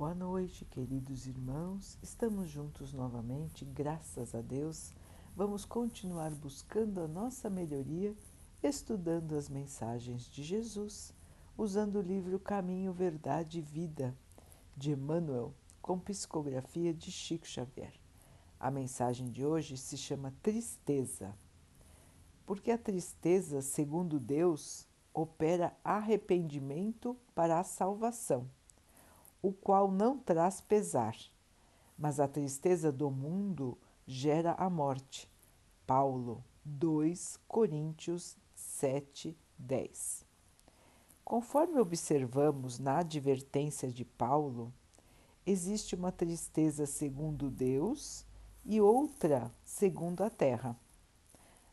Boa noite, queridos irmãos. Estamos juntos novamente, graças a Deus. Vamos continuar buscando a nossa melhoria, estudando as mensagens de Jesus, usando o livro Caminho, Verdade e Vida, de Emmanuel, com psicografia de Chico Xavier. A mensagem de hoje se chama Tristeza, porque a tristeza, segundo Deus, opera arrependimento para a salvação o qual não traz pesar, mas a tristeza do mundo gera a morte. Paulo 2 Coríntios 7, 10. Conforme observamos na advertência de Paulo, existe uma tristeza segundo Deus e outra segundo a terra.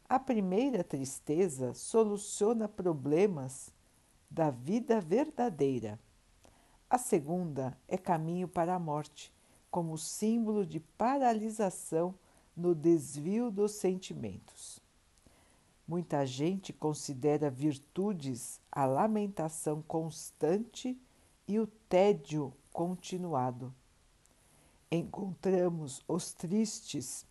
A primeira tristeza soluciona problemas da vida verdadeira a segunda é caminho para a morte, como símbolo de paralisação no desvio dos sentimentos. Muita gente considera virtudes a lamentação constante e o tédio continuado. Encontramos os tristes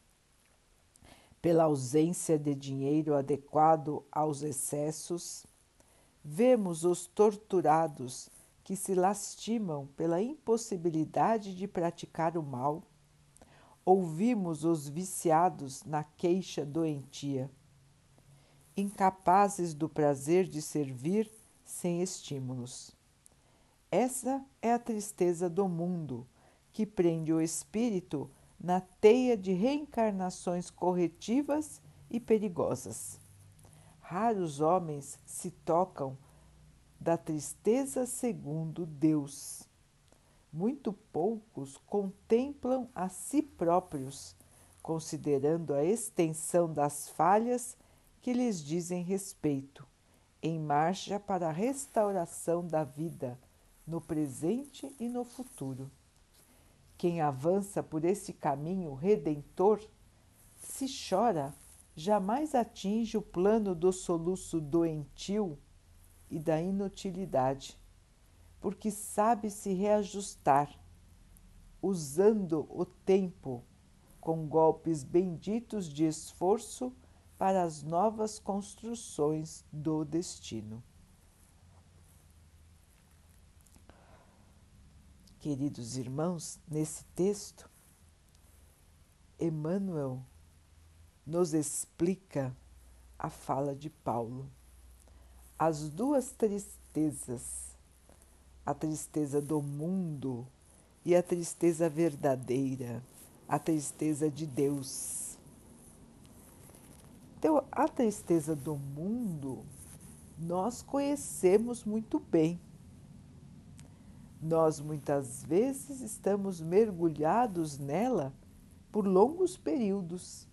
pela ausência de dinheiro adequado aos excessos, vemos os torturados que se lastimam pela impossibilidade de praticar o mal, ouvimos os viciados na queixa doentia, incapazes do prazer de servir sem estímulos. Essa é a tristeza do mundo que prende o espírito na teia de reencarnações corretivas e perigosas. Raros homens se tocam da tristeza segundo Deus. Muito poucos contemplam a si próprios, considerando a extensão das falhas que lhes dizem respeito, em marcha para a restauração da vida no presente e no futuro. Quem avança por esse caminho redentor, se chora, jamais atinge o plano do soluço doentio e da inutilidade, porque sabe se reajustar, usando o tempo com golpes benditos de esforço para as novas construções do destino. Queridos irmãos, nesse texto, Emmanuel nos explica a fala de Paulo as duas tristezas, a tristeza do mundo e a tristeza verdadeira, a tristeza de Deus. Então, a tristeza do mundo nós conhecemos muito bem. Nós muitas vezes estamos mergulhados nela por longos períodos.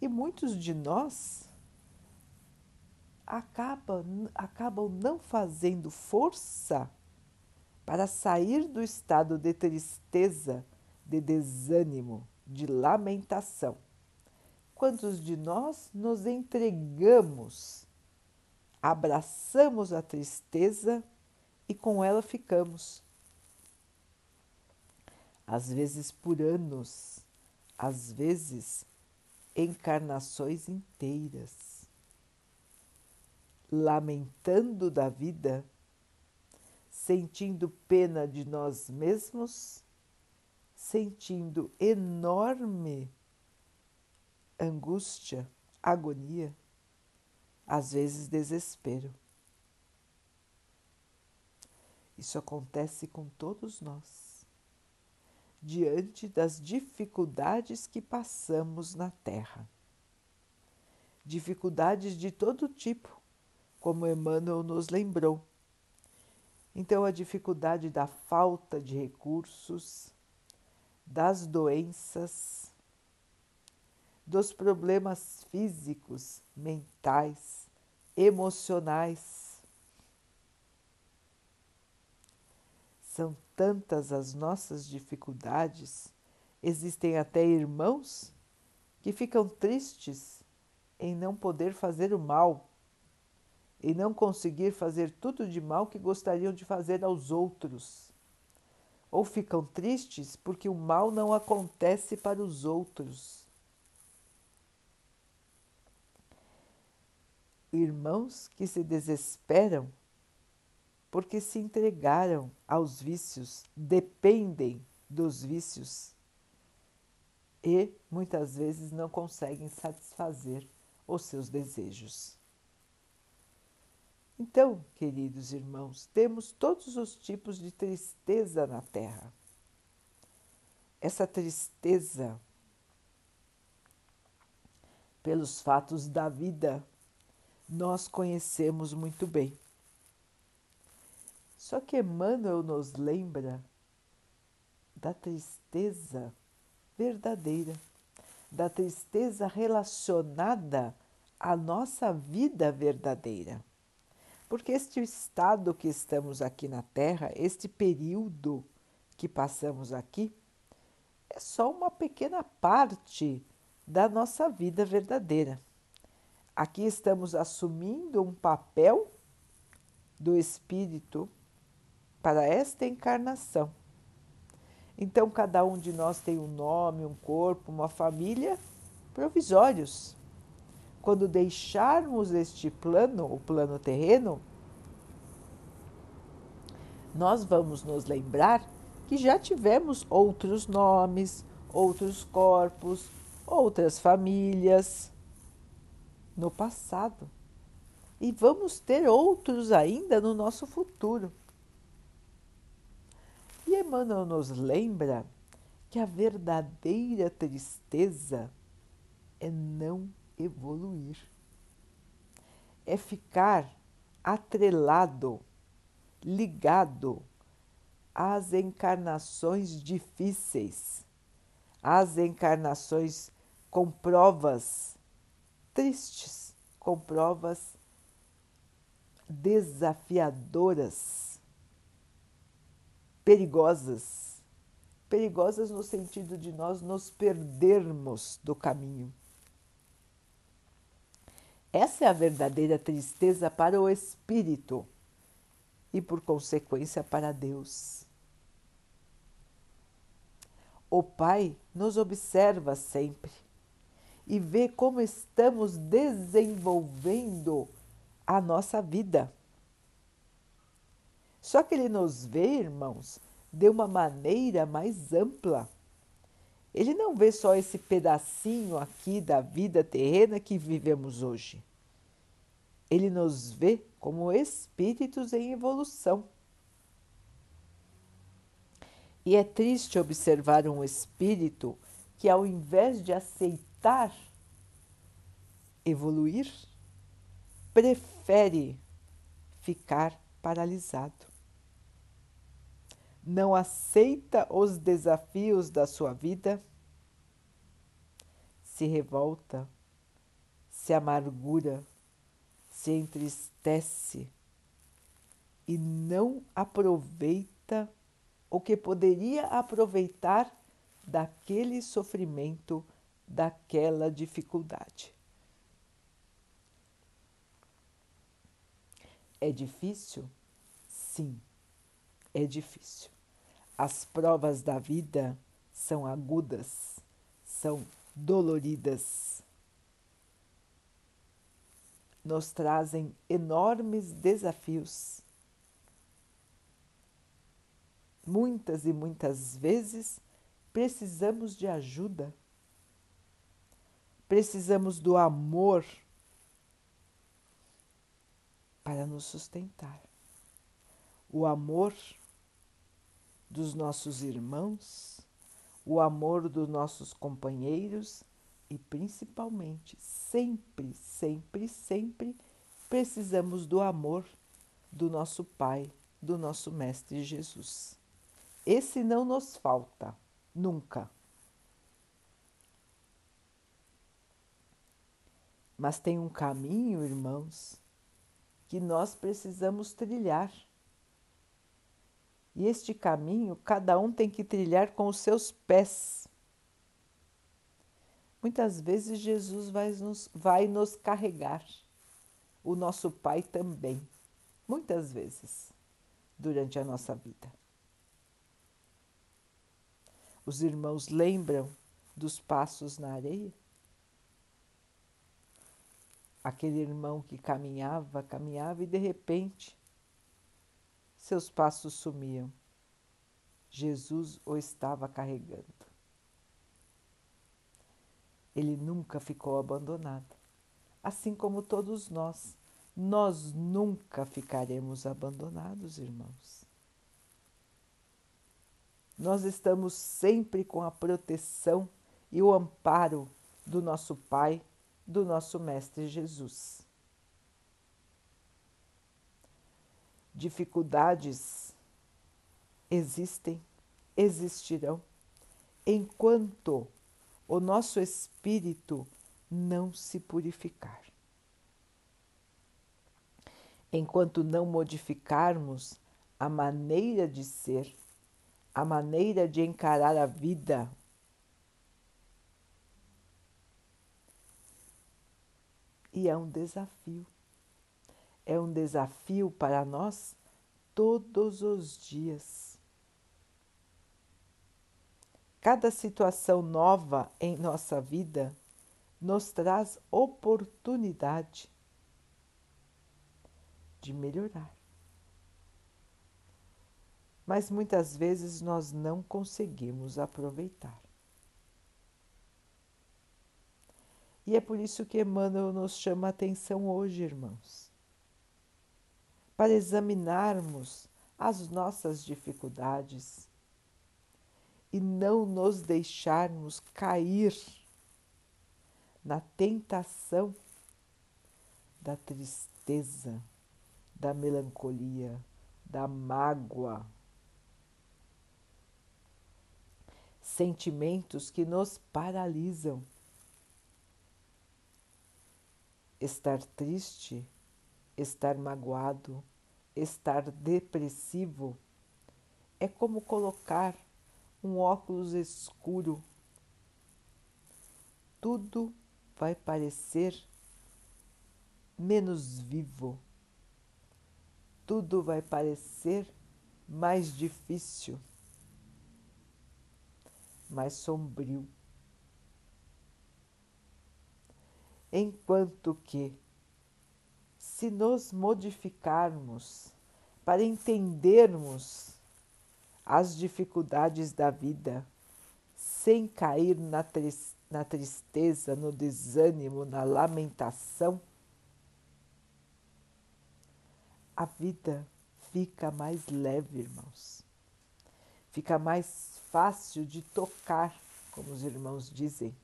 E muitos de nós acaba, acabam não fazendo força para sair do estado de tristeza, de desânimo, de lamentação. Quantos de nós nos entregamos, abraçamos a tristeza e com ela ficamos? Às vezes por anos, às vezes encarnações inteiras lamentando da vida, sentindo pena de nós mesmos, sentindo enorme angústia, agonia, às vezes desespero. Isso acontece com todos nós, diante das dificuldades que passamos na Terra. Dificuldades de todo tipo, como Emmanuel nos lembrou. Então, a dificuldade da falta de recursos, das doenças, dos problemas físicos, mentais, emocionais. São tantas as nossas dificuldades, existem até irmãos que ficam tristes em não poder fazer o mal e não conseguir fazer tudo de mal que gostariam de fazer aos outros. ou ficam tristes porque o mal não acontece para os outros. Irmãos que se desesperam porque se entregaram aos vícios, dependem dos vícios e muitas vezes não conseguem satisfazer os seus desejos. Então, queridos irmãos, temos todos os tipos de tristeza na Terra. Essa tristeza pelos fatos da vida nós conhecemos muito bem. Só que Emmanuel nos lembra da tristeza verdadeira, da tristeza relacionada à nossa vida verdadeira. Porque este estado que estamos aqui na Terra, este período que passamos aqui, é só uma pequena parte da nossa vida verdadeira. Aqui estamos assumindo um papel do Espírito para esta encarnação. Então, cada um de nós tem um nome, um corpo, uma família provisórios. Quando deixarmos este plano, o plano terreno, nós vamos nos lembrar que já tivemos outros nomes, outros corpos, outras famílias no passado. E vamos ter outros ainda no nosso futuro. E Emmanuel nos lembra que a verdadeira tristeza é não evoluir, é ficar atrelado, ligado às encarnações difíceis, às encarnações com provas tristes, com provas desafiadoras perigosas. Perigosas no sentido de nós nos perdermos do caminho. Essa é a verdadeira tristeza para o espírito e, por consequência, para Deus. O Pai nos observa sempre e vê como estamos desenvolvendo a nossa vida. Só que ele nos vê, irmãos, de uma maneira mais ampla. Ele não vê só esse pedacinho aqui da vida terrena que vivemos hoje. Ele nos vê como espíritos em evolução. E é triste observar um espírito que, ao invés de aceitar evoluir, prefere ficar paralisado não aceita os desafios da sua vida, se revolta, se amargura, se entristece e não aproveita o que poderia aproveitar daquele sofrimento, daquela dificuldade. É difícil? Sim, é difícil. As provas da vida são agudas, são doloridas. Nos trazem enormes desafios. Muitas e muitas vezes precisamos de ajuda, precisamos do amor para nos sustentar. O amor dos nossos irmãos, o amor dos nossos companheiros e principalmente, sempre, sempre, sempre precisamos do amor do nosso Pai, do nosso Mestre Jesus. Esse não nos falta, nunca. Mas tem um caminho, irmãos, que nós precisamos trilhar e este caminho cada um tem que trilhar com os seus pés. Muitas vezes Jesus vai nos, vai nos carregar, o nosso Pai também, muitas vezes, durante a nossa vida. Os irmãos lembram dos passos na areia? Aquele irmão que caminhava, caminhava e de repente seus passos sumiam. Jesus o estava carregando. Ele nunca ficou abandonado, assim como todos nós. Nós nunca ficaremos abandonados, irmãos. Nós estamos sempre com a proteção e o amparo do nosso Pai, do nosso Mestre Jesus. Dificuldades existem, existirão, enquanto o nosso espírito não se purificar. Enquanto não modificarmos a maneira de ser, a maneira de encarar a vida, e é um desafio. É um desafio para nós todos os dias. Cada situação nova em nossa vida nos traz oportunidade de melhorar. Mas muitas vezes nós não conseguimos aproveitar. E é por isso que Emmanuel nos chama a atenção hoje, irmãos, para examinarmos as nossas dificuldades e não nos deixarmos cair na tentação da tristeza, da melancolia, da mágoa. Sentimentos que nos paralisam estar triste, estar magoado, estar depressivo é como colocar um óculos escuro. Tudo vai parecer menos vivo. Tudo vai parecer mais difícil, mais sombrio. Enquanto que, se nos modificarmos para entendermos as dificuldades da vida, sem cair na, na tristeza, no desânimo, na lamentação, a vida fica mais leve, irmãos. Fica mais fácil de tocar, como os irmãos dizem.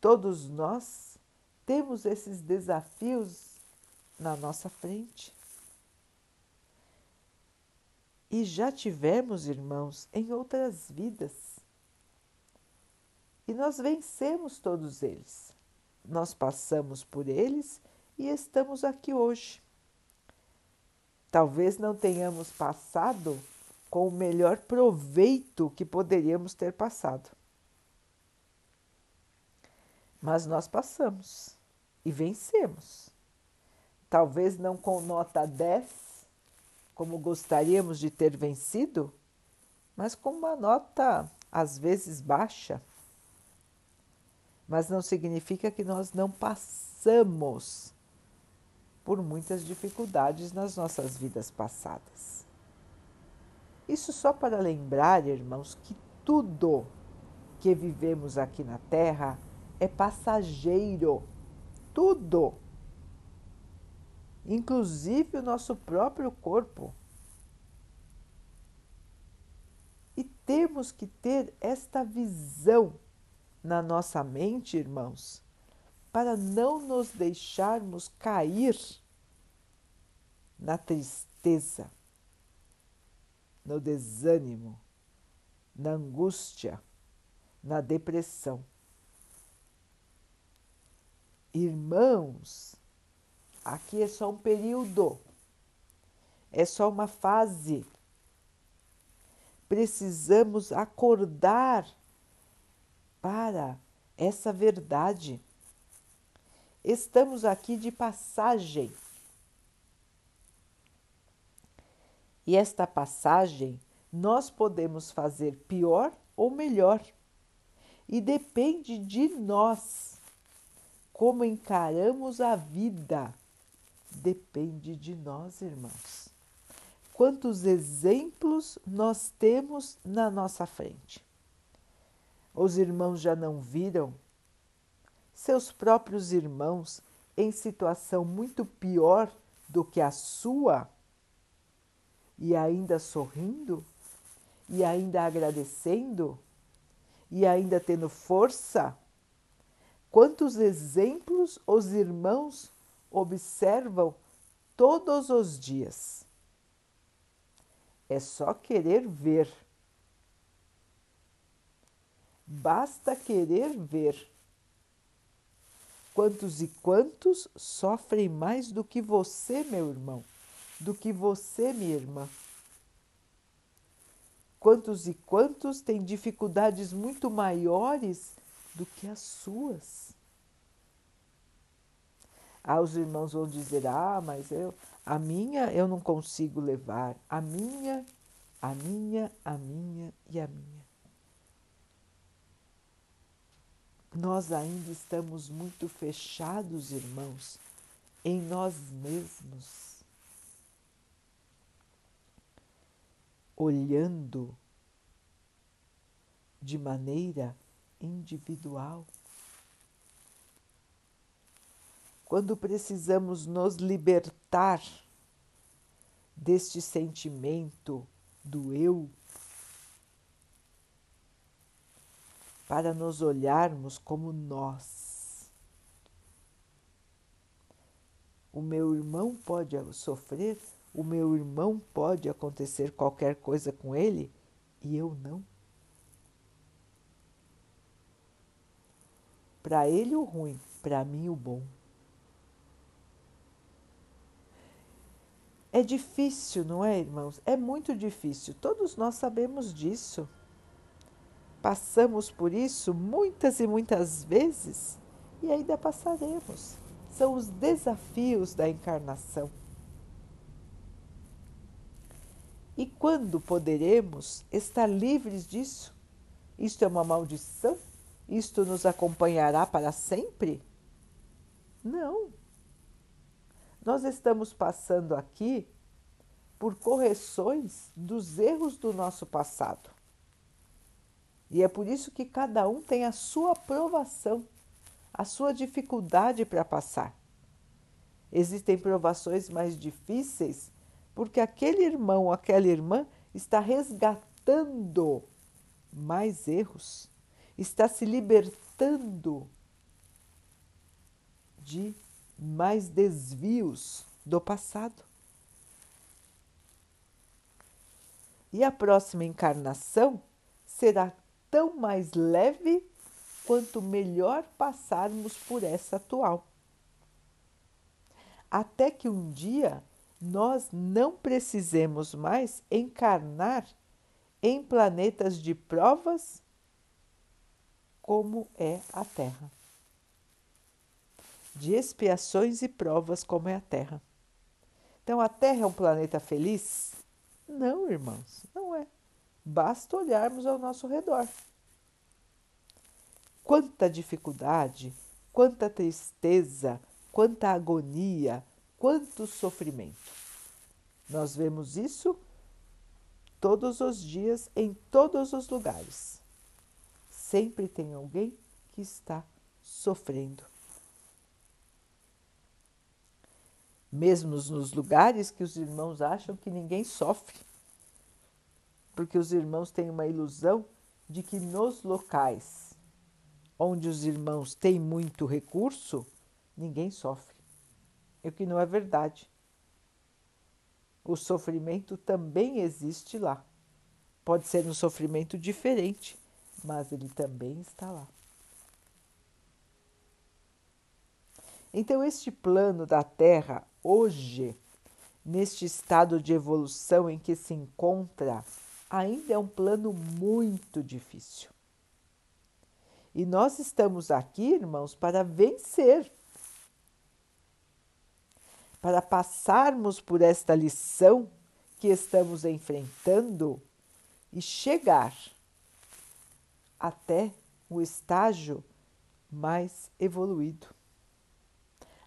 Todos nós temos esses desafios na nossa frente. E já tivemos, irmãos, em outras vidas. E nós vencemos todos eles. Nós passamos por eles e estamos aqui hoje. Talvez não tenhamos passado com o melhor proveito que poderíamos ter passado. Mas nós passamos e vencemos. Talvez não com nota 10, como gostaríamos de ter vencido, mas com uma nota às vezes baixa. Mas não significa que nós não passamos por muitas dificuldades nas nossas vidas passadas. Isso só para lembrar, irmãos, que tudo que vivemos aqui na Terra é passageiro. Tudo. Inclusive o nosso próprio corpo. E temos que ter esta visão na nossa mente, irmãos, para não nos deixarmos cair na tristeza, no desânimo, na angústia, na depressão. Irmãos, aqui é só um período, é só uma fase. Precisamos acordar para essa verdade. Estamos aqui de passagem. E esta passagem nós podemos fazer pior ou melhor. E depende de nós como encaramos a vida. Depende de nós, irmãos. Quantos exemplos nós temos na nossa frente? Os irmãos já não viram seus próprios irmãos em situação muito pior do que a sua e ainda sorrindo? e ainda agradecendo e ainda tendo força? Quantos exemplos os irmãos observam todos os dias? É só querer ver. Basta querer ver. Quantos e quantos sofrem mais do que você, meu irmão, do que você, minha irmã? Quantos e quantos têm dificuldades muito maiores do que as suas? Os irmãos vão dizer: "Ah, mas eu, a minha eu não consigo levar. A minha, a minha, a minha e a minha." Nós ainda estamos muito fechados, irmãos, em nós mesmos. olhando de maneira individual. Quando precisamos nos libertar deste sentimento do eu, para nos olharmos como nós. O meu irmão pode sofrer o meu irmão pode acontecer qualquer coisa com ele e eu não? Para ele o ruim, para mim o bom. É difícil, não é, irmãos? É muito difícil. Todos nós sabemos disso. Passamos por isso muitas e muitas vezes e ainda passaremos. São os desafios da encarnação. E quando poderemos estar livres disso? Isto é uma maldição? Isto nos acompanhará para sempre? Não. Nós estamos passando aqui por correções dos erros do nosso passado. E é por isso que cada um tem a sua provação, a sua dificuldade para passar. Existem provações mais difíceis porque aquele irmão, aquela irmã está resgatando mais erros, está se libertando de mais desvios do passado. E a próxima encarnação será tão mais leve quanto melhor passarmos por essa atual. Até que um dia nós não precisemos mais encarnar em planetas de provas como é a Terra. De expiações e provas como é a Terra. Então a Terra é um planeta feliz? Não, irmãos, não é. Basta olharmos ao nosso redor. Quanta dificuldade, quanta tristeza, quanta agonia, quanto sofrimento. Nós vemos isso todos os dias, em todos os lugares. Sempre tem alguém que está sofrendo. Mesmo nos lugares que os irmãos acham que ninguém sofre, porque os irmãos têm uma ilusão de que nos locais onde os irmãos têm muito recurso, ninguém sofre o que não é verdade. O sofrimento também existe lá. Pode ser um sofrimento diferente, mas ele também está lá. Então, este plano da Terra, hoje, neste estado de evolução em que se encontra, ainda é um plano muito difícil. E nós estamos aqui, irmãos, para vencer para passarmos por esta lição que estamos enfrentando e chegar até o estágio mais evoluído.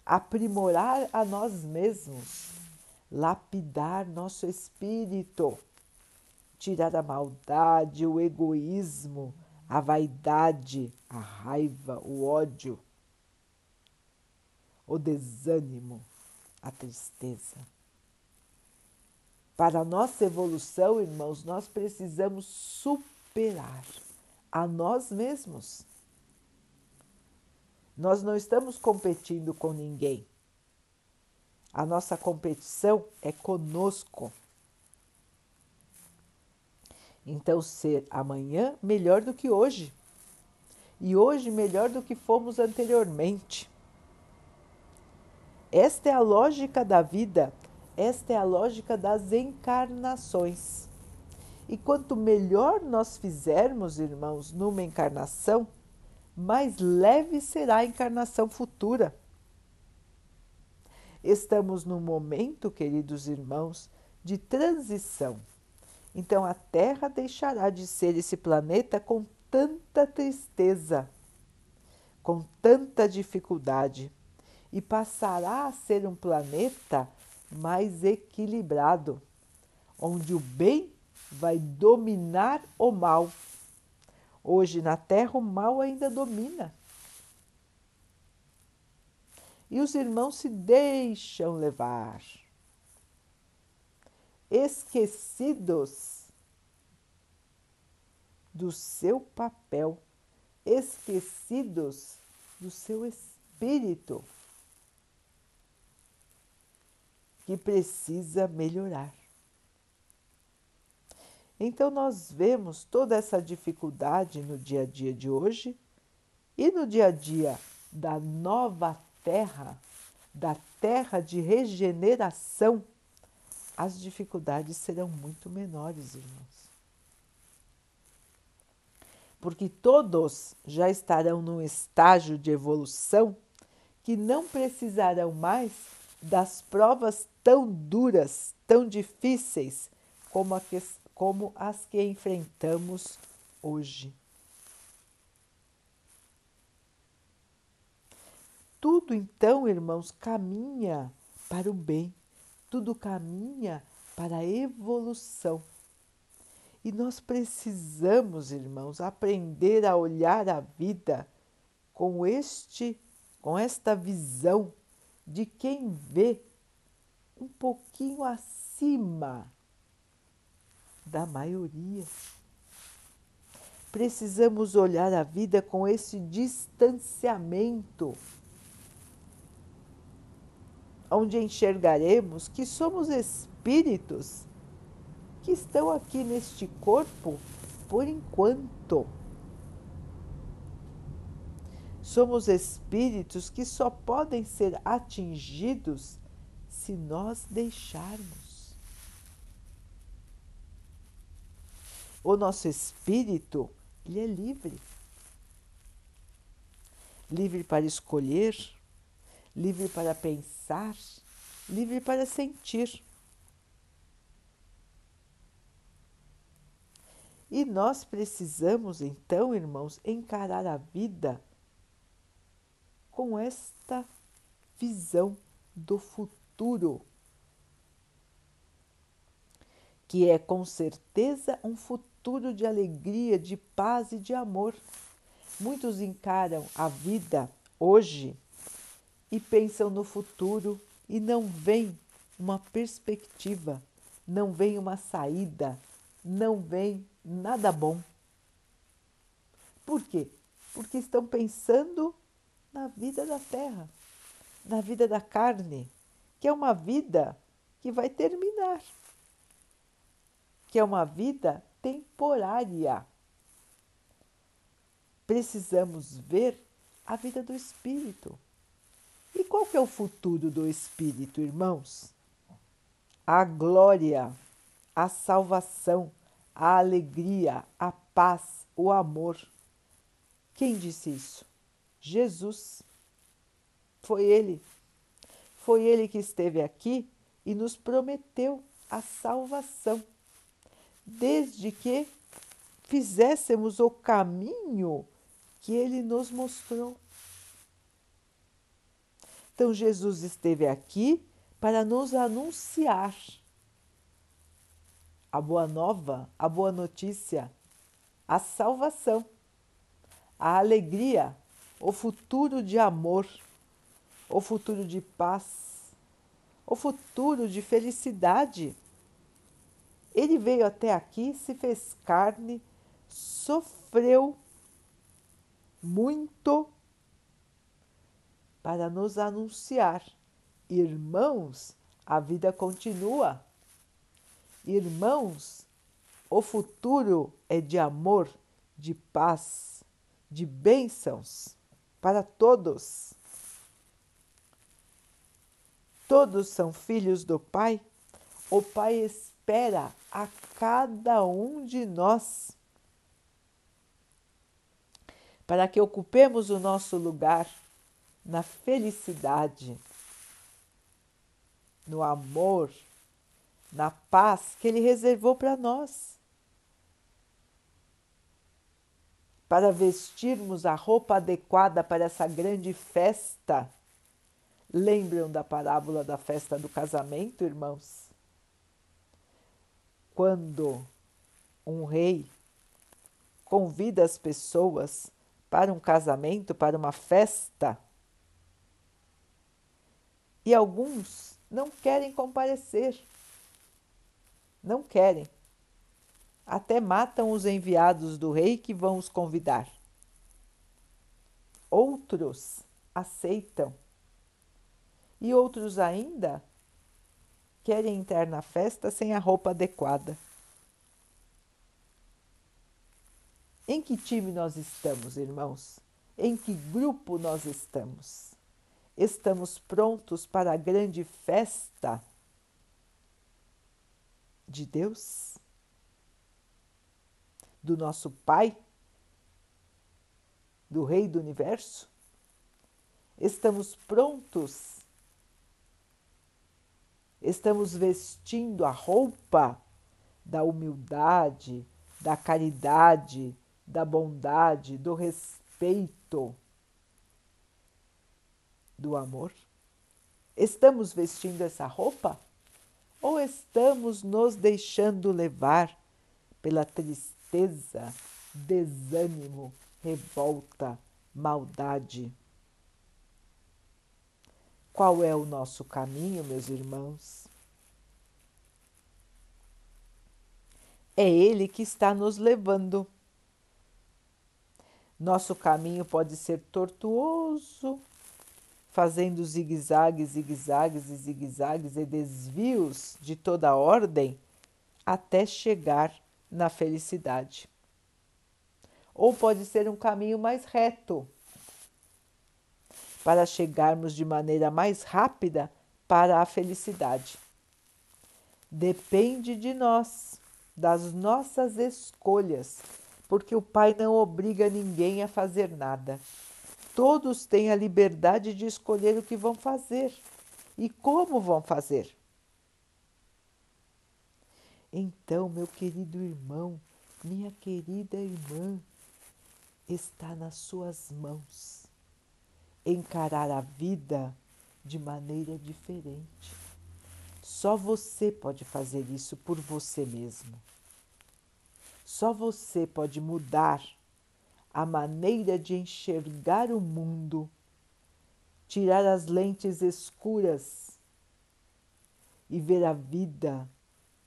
Aprimorar a nós mesmos, lapidar nosso espírito, tirar a maldade, o egoísmo, a vaidade, a raiva, o ódio, o desânimo, a tristeza. Para a nossa evolução, irmãos, nós precisamos superar a nós mesmos. Nós não estamos competindo com ninguém. A nossa competição é conosco. Então, ser amanhã melhor do que hoje. E hoje melhor do que fomos anteriormente. Esta é a lógica da vida, esta é a lógica das encarnações. E quanto melhor nós fizermos, irmãos, numa encarnação, mais leve será a encarnação futura. Estamos num momento, queridos irmãos, de transição. Então a Terra deixará de ser esse planeta com tanta tristeza, com tanta dificuldade, e passará a ser um planeta mais equilibrado, onde o bem vai dominar o mal. Hoje na Terra o mal ainda domina. E os irmãos se deixam levar, esquecidos do seu papel, esquecidos do seu espírito. que precisa melhorar. Então, nós vemos toda essa dificuldade no dia a dia de hoje e no dia a dia da nova terra, da terra de regeneração, as dificuldades serão muito menores, irmãos. Porque todos já estarão num estágio de evolução que não precisarão mais das provas tão duras, tão difíceis como, que, como as que enfrentamos hoje. Tudo então, irmãos, caminha para o bem, tudo caminha para a evolução. E nós precisamos, irmãos, aprender a olhar a vida com este com esta visão de quem vê um pouquinho acima da maioria. Precisamos olhar a vida com esse distanciamento, onde enxergaremos que somos espíritos que estão aqui neste corpo por enquanto Somos espíritos que só podem ser atingidos se nós deixarmos. O nosso espírito, ele é livre. Livre para escolher, livre para pensar, livre para sentir. E nós precisamos, então, irmãos, encarar a vida com esta visão do futuro, que é com certeza um futuro de alegria, de paz e de amor. Muitos encaram a vida hoje e pensam no futuro e não veem uma perspectiva, não veem uma saída, não veem nada bom. Por quê? Porque estão pensando na vida da terra, na vida da carne, que é uma vida que vai terminar, que é uma vida temporária. Precisamos ver a vida do espírito. E qual que é o futuro do espírito, irmãos? A glória, a salvação, a alegria, a paz, o amor. Quem disse isso? Jesus. Foi Ele. Foi Ele que esteve aqui e nos prometeu a salvação. Desde que fizéssemos o caminho que ele nos mostrou. Então, Jesus esteve aqui para nos anunciar a boa nova, a boa notícia, a salvação, a alegria, o futuro de amor, o futuro de paz, o futuro de felicidade. Ele veio até aqui, se fez carne, sofreu muito para nos anunciar: irmãos, a vida continua. Irmãos, o futuro é de amor, de paz, de bênçãos para todos. Todos são filhos do Pai. O Pai espera a cada um de nós para que ocupemos o nosso lugar na felicidade, no amor, na paz que Ele reservou para nós. Para vestirmos a roupa adequada para essa grande festa. Lembram da parábola da festa do casamento, irmãos? Quando um rei convida as pessoas para um casamento, para uma festa, e alguns não querem comparecer. Não querem. Até matam os enviados do rei que vão os convidar. Outros aceitam. E outros ainda querem entrar na festa sem a roupa adequada. Em que time nós estamos, irmãos? Em que grupo nós estamos? Estamos prontos para a grande festa de Deus? Do nosso Pai? Do Rei do Universo? Estamos prontos? Estamos vestindo a roupa da humildade, da caridade, da bondade, do respeito, do amor? Estamos vestindo essa roupa? Ou estamos nos deixando levar pela tristeza, desânimo, revolta, maldade? Qual é o nosso caminho, meus irmãos? É Ele que está nos levando nosso caminho pode ser tortuoso, fazendo zigue-zagues, zigue-zagues e zigue-zagues e desvios de toda ordem até chegar na felicidade. Ou pode ser um caminho mais reto, para chegarmos de maneira mais rápida para a felicidade. Depende de nós, das nossas escolhas porque o Pai não obriga ninguém a fazer nada. Todos têm a liberdade de escolher o que vão fazer e como vão fazer. Então, meu querido irmão, minha querida irmã, está nas suas mãos encarar a vida de maneira diferente. Só você pode fazer isso por você mesmo. Só você pode mudar a maneira de enxergar o mundo, tirar as lentes escuras e ver a vida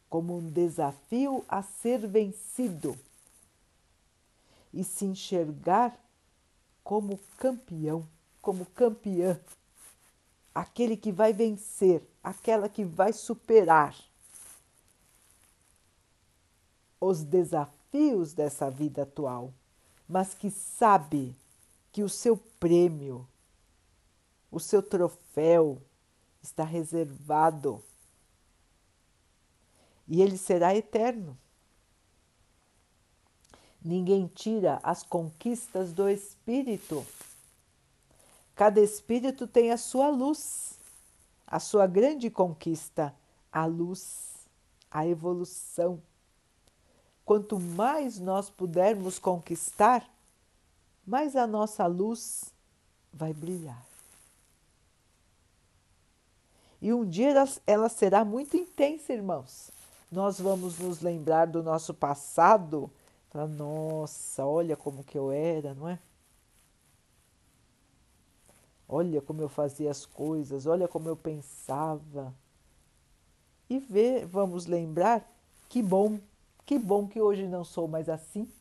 como um desafio a ser vencido e se enxergar como campeão, como campeã, aquele que vai vencer, aquela que vai superar os desafios dessa vida atual, mas que sabe que o seu prêmio, o seu troféu está reservado e ele será eterno. Ninguém tira as conquistas do espírito. Cada espírito tem a sua luz, a sua grande conquista, a luz, a evolução quanto mais nós pudermos conquistar, mais a nossa luz vai brilhar. E um dia ela, ela será muito intensa, irmãos. Nós vamos nos lembrar do nosso passado. Nossa, olha como que eu era, não é? Olha como eu fazia as coisas, olha como eu pensava. E ver, vamos lembrar que bom, que bom que hoje não sou mais assim.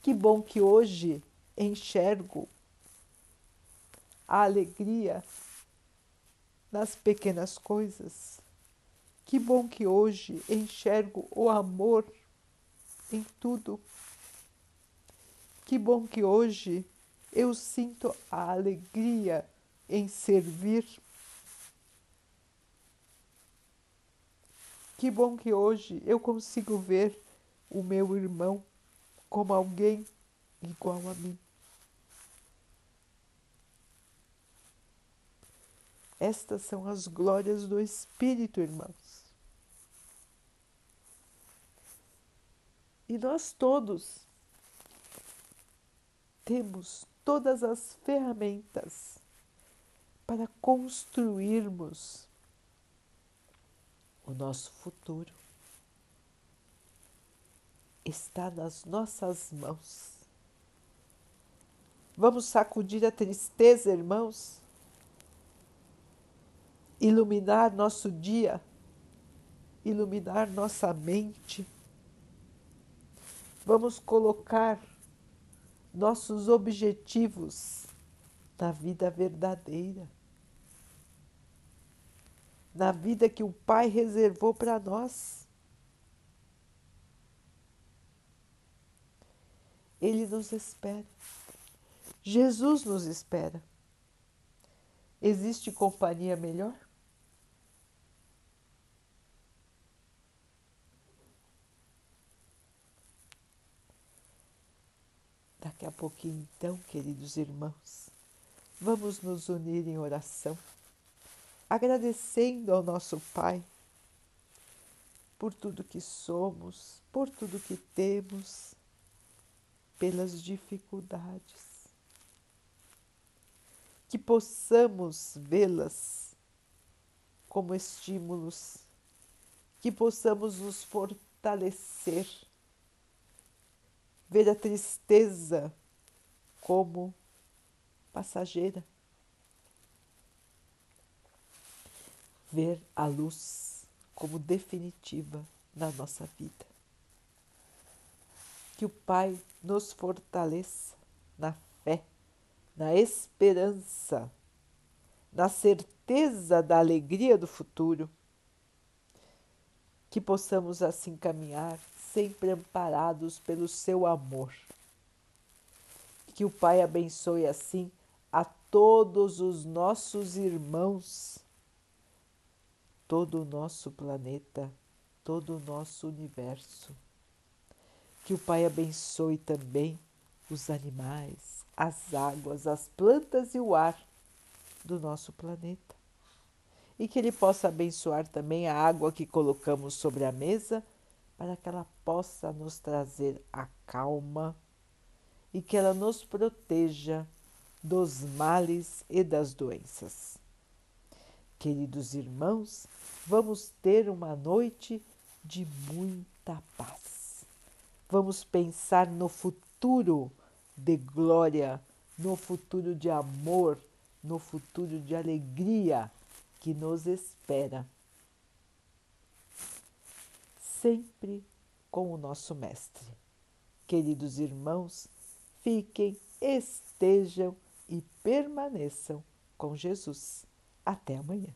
Que bom que hoje enxergo a alegria nas pequenas coisas. Que bom que hoje enxergo o amor em tudo. Que bom que hoje eu sinto a alegria em servir. Que bom que hoje eu consigo ver o meu irmão como alguém igual a mim. Estas são as glórias do Espírito, irmãos. E nós todos temos todas as ferramentas para construirmos o nosso futuro. Está nas nossas mãos. Vamos sacudir a tristeza, irmãos, iluminar nosso dia, iluminar nossa mente. Vamos colocar nossos objetivos na vida verdadeira, na vida que o Pai reservou para nós. Ele nos espera. Jesus nos espera. Existe companhia melhor? Daqui a pouquinho, então, queridos irmãos, vamos nos unir em oração, agradecendo ao nosso Pai por tudo que somos, por tudo que temos, pelas dificuldades. Que possamos vê-las como estímulos, que possamos nos fortalecer ver a tristeza como passageira, ver a luz como definitiva na nossa vida. Que o Pai nos fortaleça na fé, na esperança, na certeza da alegria do futuro. Que possamos assim caminhar sempre amparados pelo seu amor. Que o Pai abençoe assim a todos os nossos irmãos, todo o nosso planeta, todo o nosso universo. Que o Pai abençoe também os animais, as águas, as plantas e o ar do nosso planeta. E que Ele possa abençoar também a água que colocamos sobre a mesa para que ela possa nos trazer a calma e que ela nos proteja dos males e das doenças. Queridos irmãos, vamos ter uma noite de muita paz. Vamos pensar no futuro de glória, no futuro de amor, no futuro de alegria que nos espera sempre com o nosso Mestre. Queridos irmãos, fiquem, estejam e permaneçam com Jesus. Até amanhã.